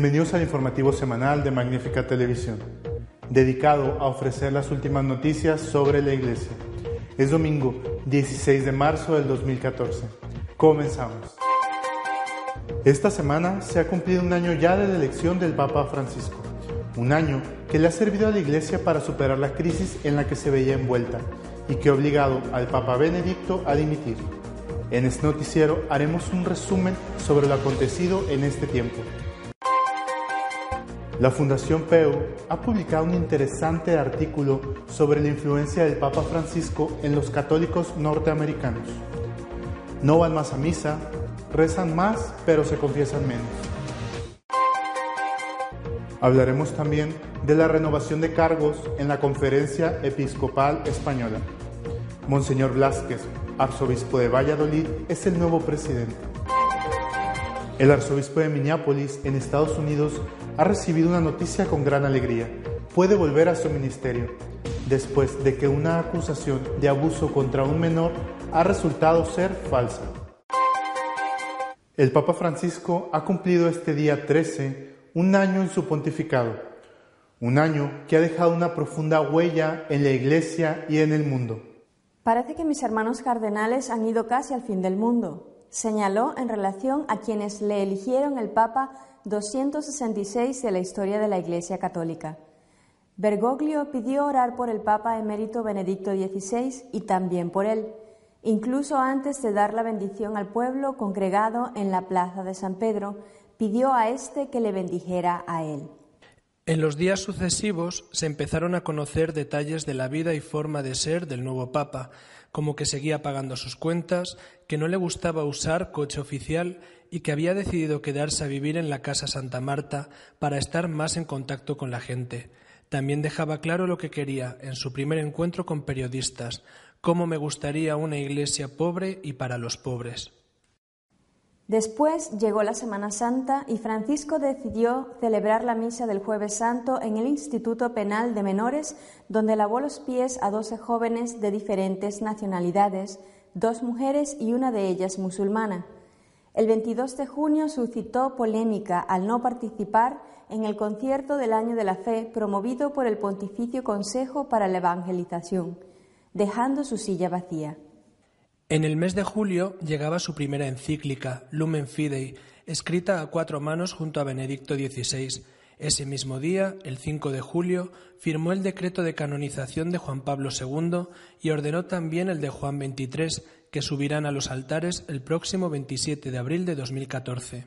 Bienvenidos al informativo semanal de Magnífica Televisión, dedicado a ofrecer las últimas noticias sobre la Iglesia. Es domingo 16 de marzo del 2014. Comenzamos. Esta semana se ha cumplido un año ya de la elección del Papa Francisco, un año que le ha servido a la Iglesia para superar la crisis en la que se veía envuelta y que ha obligado al Papa Benedicto a dimitir. En este noticiero haremos un resumen sobre lo acontecido en este tiempo. La Fundación PEU ha publicado un interesante artículo sobre la influencia del Papa Francisco en los católicos norteamericanos. No van más a misa, rezan más, pero se confiesan menos. Hablaremos también de la renovación de cargos en la Conferencia Episcopal Española. Monseñor Blázquez, arzobispo de Valladolid, es el nuevo presidente. El arzobispo de Minneapolis, en Estados Unidos, ha recibido una noticia con gran alegría. Puede volver a su ministerio, después de que una acusación de abuso contra un menor ha resultado ser falsa. El Papa Francisco ha cumplido este día 13 un año en su pontificado, un año que ha dejado una profunda huella en la Iglesia y en el mundo. Parece que mis hermanos cardenales han ido casi al fin del mundo, señaló en relación a quienes le eligieron el Papa 266 de la historia de la Iglesia Católica. Bergoglio pidió orar por el Papa emérito Benedicto XVI y también por él, incluso antes de dar la bendición al pueblo congregado en la plaza de San Pedro, pidió a éste que le bendijera a él. En los días sucesivos se empezaron a conocer detalles de la vida y forma de ser del nuevo Papa, como que seguía pagando sus cuentas, que no le gustaba usar coche oficial y que había decidido quedarse a vivir en la Casa Santa Marta para estar más en contacto con la gente. También dejaba claro lo que quería en su primer encuentro con periodistas, cómo me gustaría una iglesia pobre y para los pobres. Después llegó la Semana Santa y Francisco decidió celebrar la misa del Jueves Santo en el Instituto Penal de Menores, donde lavó los pies a doce jóvenes de diferentes nacionalidades, dos mujeres y una de ellas musulmana. El 22 de junio suscitó polémica al no participar en el concierto del Año de la Fe promovido por el Pontificio Consejo para la Evangelización, dejando su silla vacía. En el mes de julio llegaba su primera encíclica, Lumen Fidei, escrita a cuatro manos junto a Benedicto XVI. Ese mismo día, el 5 de julio, firmó el decreto de canonización de Juan Pablo II y ordenó también el de Juan XXIII, que subirán a los altares el próximo 27 de abril de 2014.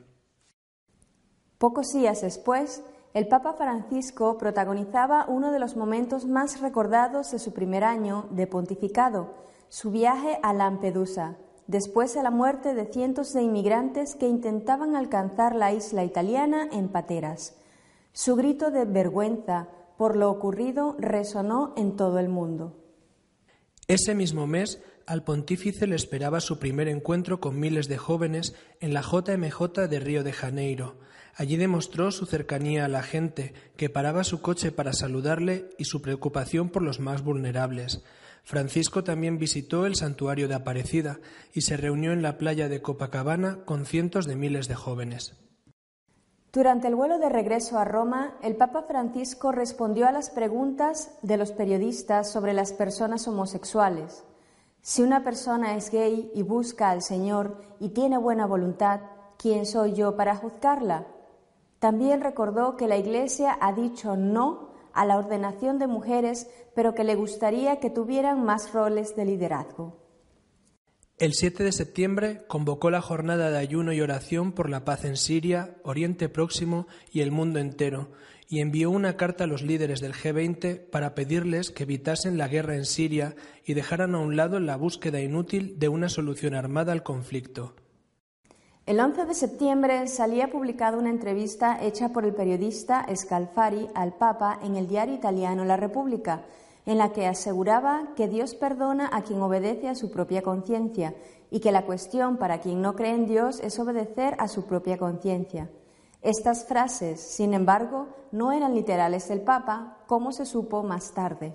Pocos días después, el Papa Francisco protagonizaba uno de los momentos más recordados de su primer año de pontificado, su viaje a Lampedusa, después de la muerte de cientos de inmigrantes que intentaban alcanzar la isla italiana en pateras. Su grito de vergüenza por lo ocurrido resonó en todo el mundo. Ese mismo mes, al pontífice le esperaba su primer encuentro con miles de jóvenes en la JMJ de Río de Janeiro. Allí demostró su cercanía a la gente, que paraba su coche para saludarle y su preocupación por los más vulnerables. Francisco también visitó el santuario de Aparecida y se reunió en la playa de Copacabana con cientos de miles de jóvenes. Durante el vuelo de regreso a Roma, el Papa Francisco respondió a las preguntas de los periodistas sobre las personas homosexuales. Si una persona es gay y busca al Señor y tiene buena voluntad, ¿quién soy yo para juzgarla? También recordó que la Iglesia ha dicho no a la ordenación de mujeres, pero que le gustaría que tuvieran más roles de liderazgo. El 7 de septiembre convocó la jornada de ayuno y oración por la paz en Siria, Oriente Próximo y el mundo entero, y envió una carta a los líderes del G20 para pedirles que evitasen la guerra en Siria y dejaran a un lado la búsqueda inútil de una solución armada al conflicto. El 11 de septiembre salía publicada una entrevista hecha por el periodista Scalfari al Papa en el diario italiano La República, en la que aseguraba que Dios perdona a quien obedece a su propia conciencia y que la cuestión para quien no cree en Dios es obedecer a su propia conciencia. Estas frases, sin embargo, no eran literales del Papa, como se supo más tarde.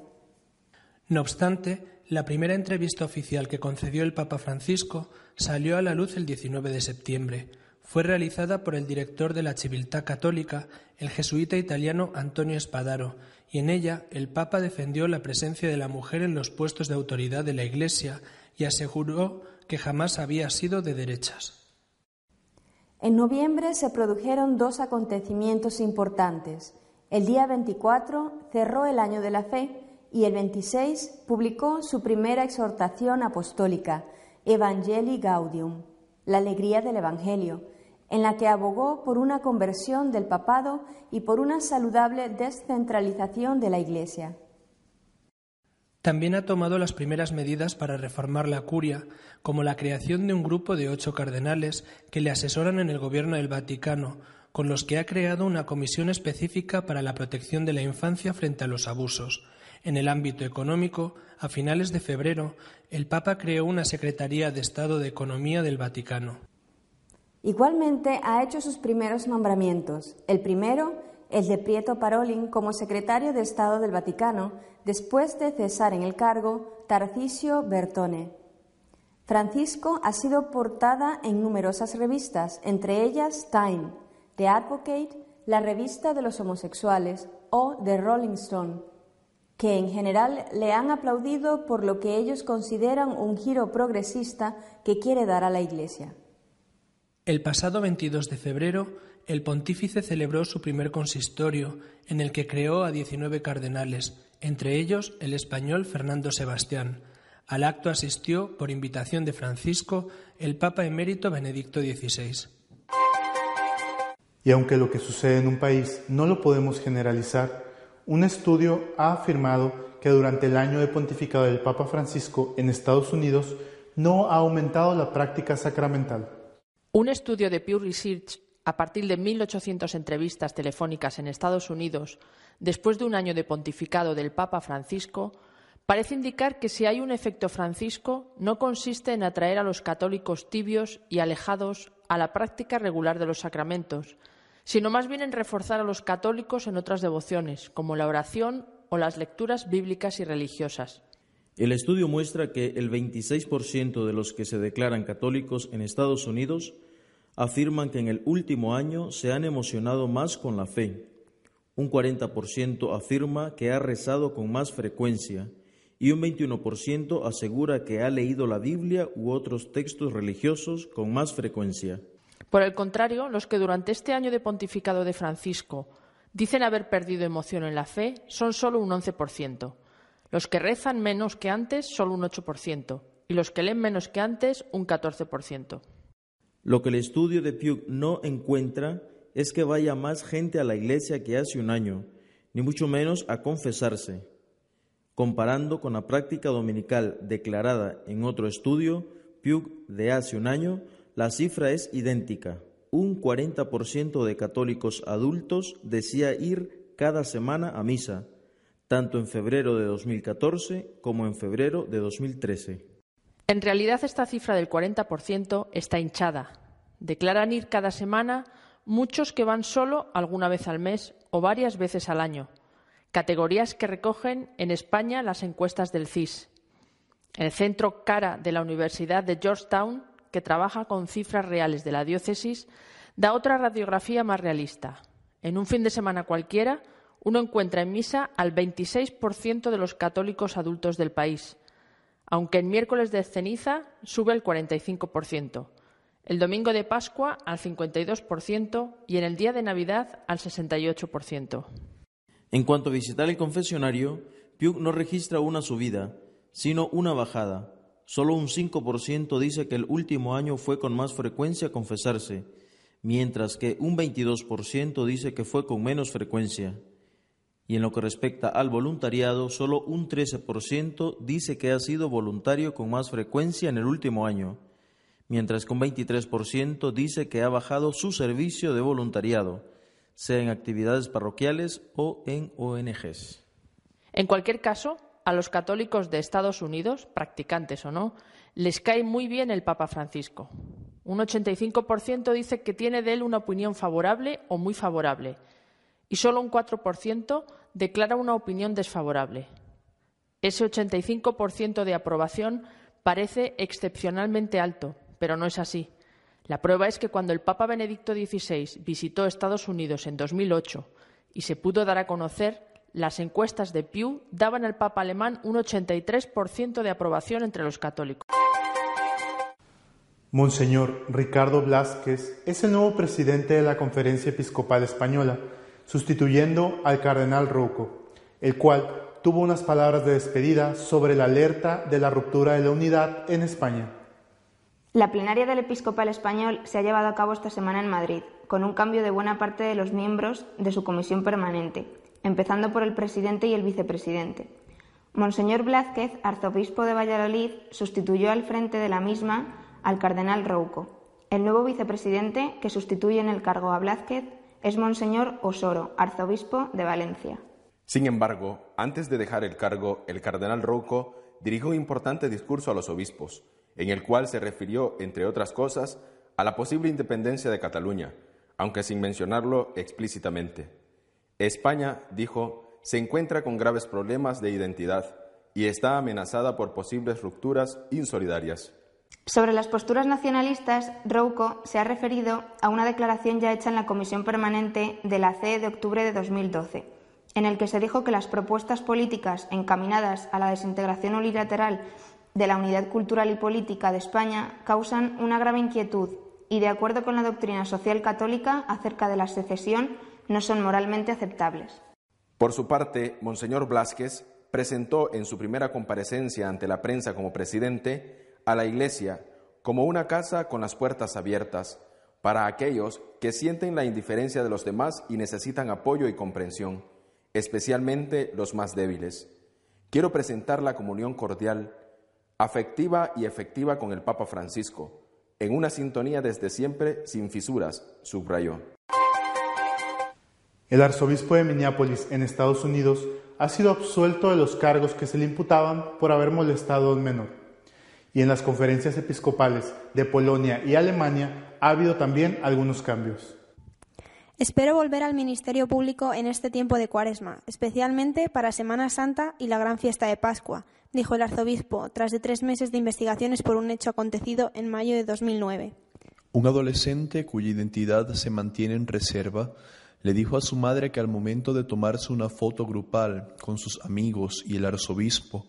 No obstante, la primera entrevista oficial que concedió el Papa Francisco salió a la luz el 19 de septiembre. Fue realizada por el director de la Civiltà Católica, el jesuita italiano Antonio Espadaro, y en ella el Papa defendió la presencia de la mujer en los puestos de autoridad de la Iglesia y aseguró que jamás había sido de derechas. En noviembre se produjeron dos acontecimientos importantes. El día 24 cerró el año de la fe y el 26 publicó su primera exhortación apostólica, Evangelii Gaudium, la alegría del Evangelio, en la que abogó por una conversión del papado y por una saludable descentralización de la Iglesia. También ha tomado las primeras medidas para reformar la curia, como la creación de un grupo de ocho cardenales que le asesoran en el gobierno del Vaticano, con los que ha creado una comisión específica para la protección de la infancia frente a los abusos, en el ámbito económico, a finales de febrero, el Papa creó una Secretaría de Estado de Economía del Vaticano. Igualmente ha hecho sus primeros nombramientos. El primero, el de Prieto Parolin como secretario de Estado del Vaticano, después de cesar en el cargo Tarcisio Bertone. Francisco ha sido portada en numerosas revistas, entre ellas Time, The Advocate, la revista de los homosexuales o The Rolling Stone que en general le han aplaudido por lo que ellos consideran un giro progresista que quiere dar a la Iglesia. El pasado 22 de febrero, el pontífice celebró su primer consistorio, en el que creó a 19 cardenales, entre ellos el español Fernando Sebastián. Al acto asistió, por invitación de Francisco, el Papa emérito Benedicto XVI. Y aunque lo que sucede en un país no lo podemos generalizar, un estudio ha afirmado que durante el año de pontificado del Papa Francisco en Estados Unidos no ha aumentado la práctica sacramental. Un estudio de Pew Research a partir de 1.800 entrevistas telefónicas en Estados Unidos, después de un año de pontificado del Papa Francisco, parece indicar que si hay un efecto francisco, no consiste en atraer a los católicos tibios y alejados a la práctica regular de los sacramentos, sino más bien en reforzar a los católicos en otras devociones, como la oración o las lecturas bíblicas y religiosas. El estudio muestra que el 26% de los que se declaran católicos en Estados Unidos afirman que en el último año se han emocionado más con la fe. Un 40% afirma que ha rezado con más frecuencia y un 21% asegura que ha leído la Biblia u otros textos religiosos con más frecuencia. Por el contrario, los que durante este año de pontificado de Francisco dicen haber perdido emoción en la fe son solo un 11%. Los que rezan menos que antes, solo un 8%. Y los que leen menos que antes, un 14%. Lo que el estudio de Pew no encuentra es que vaya más gente a la iglesia que hace un año, ni mucho menos a confesarse. Comparando con la práctica dominical declarada en otro estudio, Pew de hace un año, la cifra es idéntica. Un 40% de católicos adultos decía ir cada semana a misa, tanto en febrero de 2014 como en febrero de 2013. En realidad esta cifra del 40% está hinchada. Declaran ir cada semana muchos que van solo alguna vez al mes o varias veces al año, categorías que recogen en España las encuestas del CIS. El centro CARA de la Universidad de Georgetown que trabaja con cifras reales de la diócesis, da otra radiografía más realista. En un fin de semana cualquiera, uno encuentra en misa al 26% de los católicos adultos del país, aunque en miércoles de ceniza sube el 45%, el domingo de Pascua al 52% y en el día de Navidad al 68%. En cuanto a visitar el confesionario, Piuk no registra una subida, sino una bajada, Solo un 5% dice que el último año fue con más frecuencia confesarse, mientras que un 22% dice que fue con menos frecuencia. Y en lo que respecta al voluntariado, solo un 13% dice que ha sido voluntario con más frecuencia en el último año, mientras que un 23% dice que ha bajado su servicio de voluntariado, sea en actividades parroquiales o en ONGs. En cualquier caso, a los católicos de Estados Unidos, practicantes o no, les cae muy bien el Papa Francisco. Un 85% dice que tiene de él una opinión favorable o muy favorable y solo un 4% declara una opinión desfavorable. Ese 85% de aprobación parece excepcionalmente alto, pero no es así. La prueba es que cuando el Papa Benedicto XVI visitó Estados Unidos en 2008 y se pudo dar a conocer, las encuestas de Pew daban al Papa alemán un 83% de aprobación entre los católicos. Monseñor Ricardo Blázquez es el nuevo presidente de la Conferencia Episcopal Española, sustituyendo al cardenal Rouco, el cual tuvo unas palabras de despedida sobre la alerta de la ruptura de la unidad en España. La plenaria del Episcopal Español se ha llevado a cabo esta semana en Madrid, con un cambio de buena parte de los miembros de su comisión permanente, empezando por el presidente y el vicepresidente. Monseñor Blázquez, arzobispo de Valladolid, sustituyó al frente de la misma al cardenal Rouco. El nuevo vicepresidente, que sustituye en el cargo a Blázquez, es Monseñor Osoro, arzobispo de Valencia. Sin embargo, antes de dejar el cargo, el cardenal Rouco dirigió un importante discurso a los obispos, en el cual se refirió, entre otras cosas, a la posible independencia de Cataluña, aunque sin mencionarlo explícitamente. España, dijo, se encuentra con graves problemas de identidad y está amenazada por posibles rupturas insolidarias. Sobre las posturas nacionalistas, Rouco se ha referido a una declaración ya hecha en la Comisión Permanente de la CE de octubre de 2012, en el que se dijo que las propuestas políticas encaminadas a la desintegración unilateral de la unidad cultural y política de España causan una grave inquietud y, de acuerdo con la doctrina social católica acerca de la secesión, no son moralmente aceptables. Por su parte, Monseñor Blázquez presentó en su primera comparecencia ante la prensa como presidente a la Iglesia como una casa con las puertas abiertas para aquellos que sienten la indiferencia de los demás y necesitan apoyo y comprensión, especialmente los más débiles. Quiero presentar la comunión cordial, afectiva y efectiva con el Papa Francisco, en una sintonía desde siempre sin fisuras, subrayó. El arzobispo de Minneapolis, en Estados Unidos, ha sido absuelto de los cargos que se le imputaban por haber molestado a un menor. Y en las conferencias episcopales de Polonia y Alemania ha habido también algunos cambios. Espero volver al ministerio público en este tiempo de cuaresma, especialmente para Semana Santa y la gran fiesta de Pascua, dijo el arzobispo, tras de tres meses de investigaciones por un hecho acontecido en mayo de 2009. Un adolescente cuya identidad se mantiene en reserva le dijo a su madre que al momento de tomarse una foto grupal con sus amigos y el arzobispo,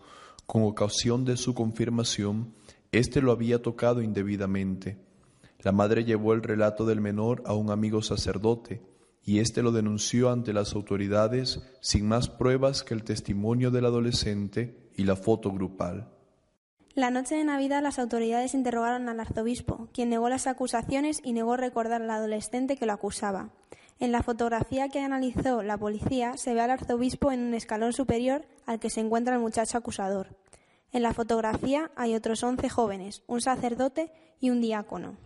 con ocasión de su confirmación, éste lo había tocado indebidamente. La madre llevó el relato del menor a un amigo sacerdote, y éste lo denunció ante las autoridades sin más pruebas que el testimonio del adolescente y la foto grupal. La noche de Navidad las autoridades interrogaron al arzobispo, quien negó las acusaciones y negó recordar al adolescente que lo acusaba. En la fotografía que analizó la policía se ve al arzobispo en un escalón superior al que se encuentra el muchacho acusador. En la fotografía hay otros once jóvenes, un sacerdote y un diácono.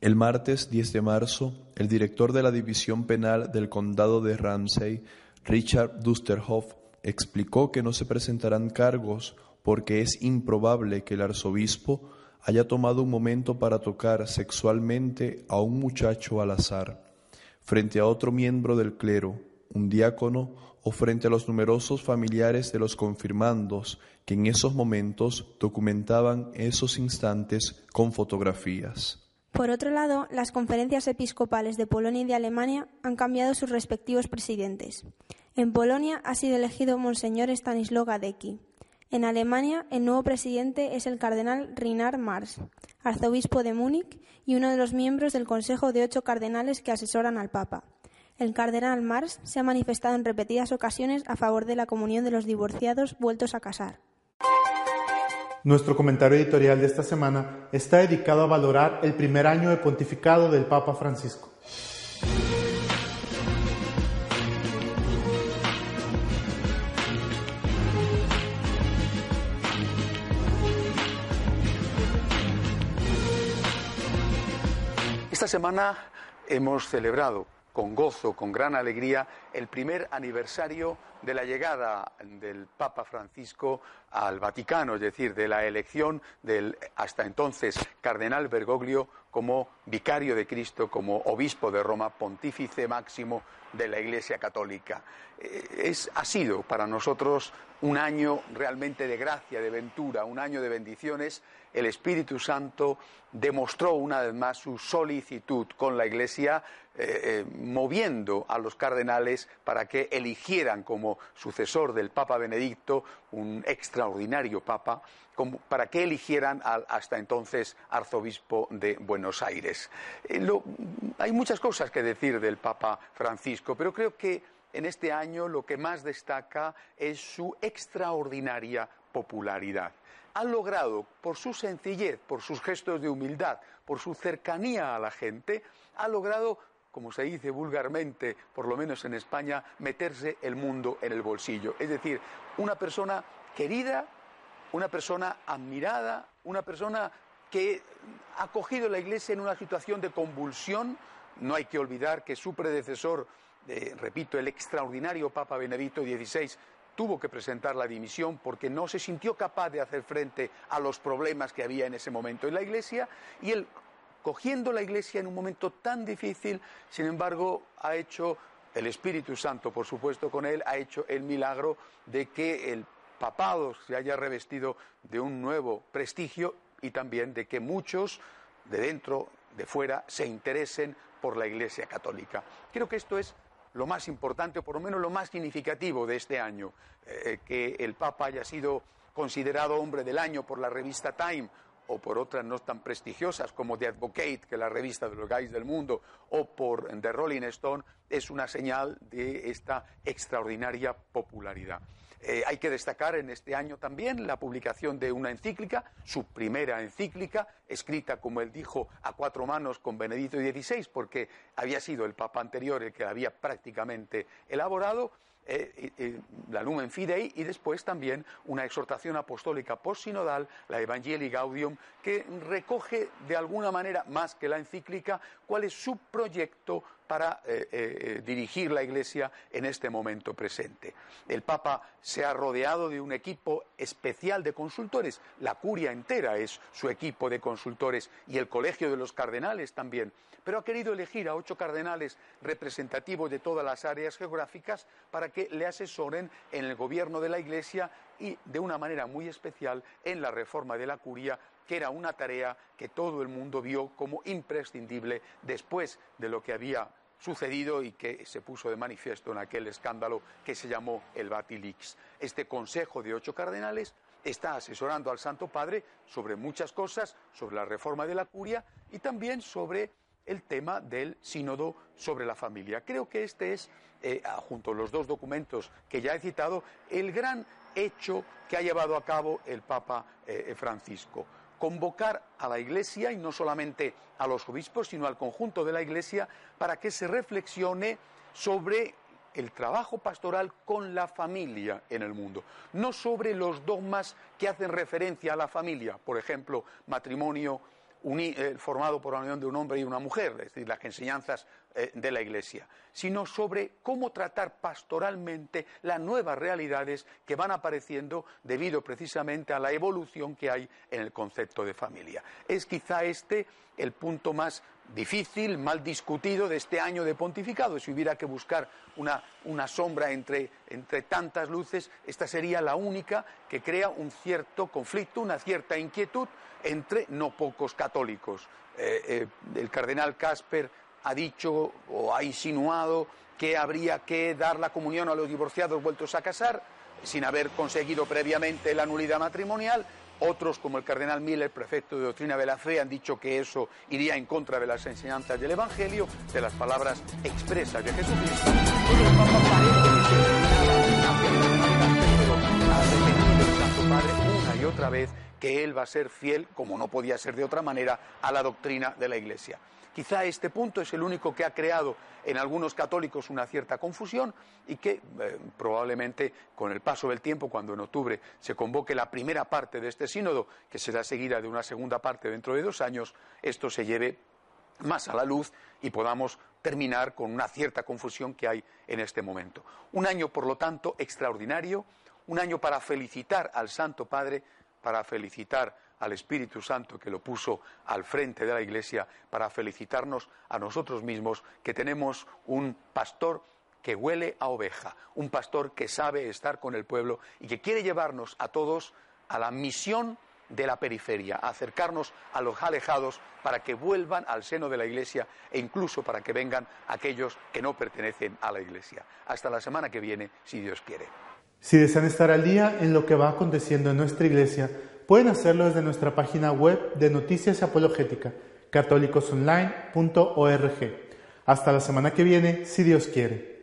El martes 10 de marzo, el director de la División Penal del Condado de Ramsey, Richard Dusterhoff, explicó que no se presentarán cargos porque es improbable que el arzobispo haya tomado un momento para tocar sexualmente a un muchacho al azar frente a otro miembro del clero, un diácono, o frente a los numerosos familiares de los confirmandos que en esos momentos documentaban esos instantes con fotografías. Por otro lado, las conferencias episcopales de Polonia y de Alemania han cambiado sus respectivos presidentes. En Polonia ha sido elegido Monseñor Stanislaw Gadecki. En Alemania, el nuevo presidente es el cardenal Reinhard Mars, arzobispo de Múnich y uno de los miembros del Consejo de ocho cardenales que asesoran al Papa. El cardenal Mars se ha manifestado en repetidas ocasiones a favor de la comunión de los divorciados vueltos a casar. Nuestro comentario editorial de esta semana está dedicado a valorar el primer año de pontificado del Papa Francisco. Esta semana hemos celebrado con gozo, con gran alegría, el primer aniversario de la llegada del Papa Francisco al Vaticano, es decir, de la elección del hasta entonces cardenal Bergoglio como vicario de Cristo, como obispo de Roma, pontífice máximo de la Iglesia Católica. Eh, es, ha sido para nosotros un año realmente de gracia, de ventura, un año de bendiciones. El Espíritu Santo demostró una vez más su solicitud con la Iglesia, eh, eh, moviendo a los cardenales para que eligieran como sucesor del Papa Benedicto, un extraordinario Papa, para que eligieran al hasta entonces arzobispo de Buenos Aires. Eh, hay muchas cosas que decir del Papa Francisco, pero creo que en este año lo que más destaca es su extraordinaria popularidad. Ha logrado, por su sencillez, por sus gestos de humildad, por su cercanía a la gente, ha logrado como se dice vulgarmente, por lo menos en España, meterse el mundo en el bolsillo. Es decir, una persona querida, una persona admirada, una persona que ha cogido la Iglesia en una situación de convulsión. No hay que olvidar que su predecesor, eh, repito, el extraordinario Papa Benedicto XVI, tuvo que presentar la dimisión porque no se sintió capaz de hacer frente a los problemas que había en ese momento en la Iglesia y él, cogiendo la Iglesia en un momento tan difícil, sin embargo, ha hecho el Espíritu Santo, por supuesto, con él, ha hecho el milagro de que el papado se haya revestido de un nuevo prestigio y también de que muchos de dentro, de fuera, se interesen por la Iglesia Católica. Creo que esto es lo más importante, o por lo menos lo más significativo de este año, eh, que el Papa haya sido considerado hombre del año por la revista Time o por otras no tan prestigiosas como The Advocate, que es la revista de los gays del mundo, o por The Rolling Stone, es una señal de esta extraordinaria popularidad. Eh, hay que destacar en este año también la publicación de una encíclica, su primera encíclica, escrita, como él dijo, a cuatro manos con Benedicto XVI, porque había sido el Papa anterior el que la había prácticamente elaborado, eh, la Lumen Fidei y después también una exhortación apostólica post-sinodal, la Evangelii Gaudium, que recoge de alguna manera, más que la encíclica, cuál es su proyecto para eh, eh, dirigir la Iglesia en este momento presente. El Papa se ha rodeado de un equipo especial de consultores, la curia entera es su equipo de consultores y el Colegio de los Cardenales también pero ha querido elegir a ocho cardenales representativos de todas las áreas geográficas para que le asesoren en el gobierno de la Iglesia y, de una manera muy especial, en la reforma de la curia que era una tarea que todo el mundo vio como imprescindible después de lo que había sucedido y que se puso de manifiesto en aquel escándalo que se llamó el Batilix. Este Consejo de ocho cardenales está asesorando al Santo Padre sobre muchas cosas, sobre la reforma de la curia y también sobre el tema del sínodo sobre la familia. Creo que este es, eh, junto a los dos documentos que ya he citado, el gran hecho que ha llevado a cabo el Papa eh, Francisco. Convocar a la Iglesia, y no solamente a los obispos, sino al conjunto de la Iglesia, para que se reflexione sobre el trabajo pastoral con la familia en el mundo, no sobre los dogmas que hacen referencia a la familia, por ejemplo, matrimonio eh, formado por la unión de un hombre y una mujer, es decir, las enseñanzas eh, de la Iglesia, sino sobre cómo tratar pastoralmente las nuevas realidades que van apareciendo debido precisamente a la evolución que hay en el concepto de familia. Es quizá este el punto más difícil, mal discutido de este año de pontificado. Si hubiera que buscar una, una sombra entre, entre, tantas luces, esta sería la única que crea un cierto conflicto, una cierta inquietud entre no pocos católicos. Eh, eh, el cardenal Casper ha dicho o ha insinuado que habría que dar la comunión a los divorciados vueltos a casar sin haber conseguido previamente la nulidad matrimonial. Otros, como el cardenal Miller, prefecto de doctrina de la fe, han dicho que eso iría en contra de las enseñanzas del Evangelio, de las palabras expresas de Jesucristo. una y otra vez que él va a ser fiel, como no podía ser de otra manera, a la doctrina de la Iglesia. Quizá este punto es el único que ha creado en algunos católicos una cierta confusión y que eh, probablemente con el paso del tiempo, cuando en octubre se convoque la primera parte de este sínodo, que será seguida de una segunda parte dentro de dos años, esto se lleve más a la luz y podamos terminar con una cierta confusión que hay en este momento. Un año, por lo tanto, extraordinario, un año para felicitar al Santo Padre, para felicitar al Espíritu Santo que lo puso al frente de la Iglesia para felicitarnos a nosotros mismos que tenemos un pastor que huele a oveja, un pastor que sabe estar con el pueblo y que quiere llevarnos a todos a la misión de la periferia, acercarnos a los alejados para que vuelvan al seno de la Iglesia e incluso para que vengan aquellos que no pertenecen a la Iglesia. Hasta la semana que viene, si Dios quiere. Si desean estar al día en lo que va aconteciendo en nuestra Iglesia, pueden hacerlo desde nuestra página web de Noticias Apologética, católicosonline.org. Hasta la semana que viene, si Dios quiere.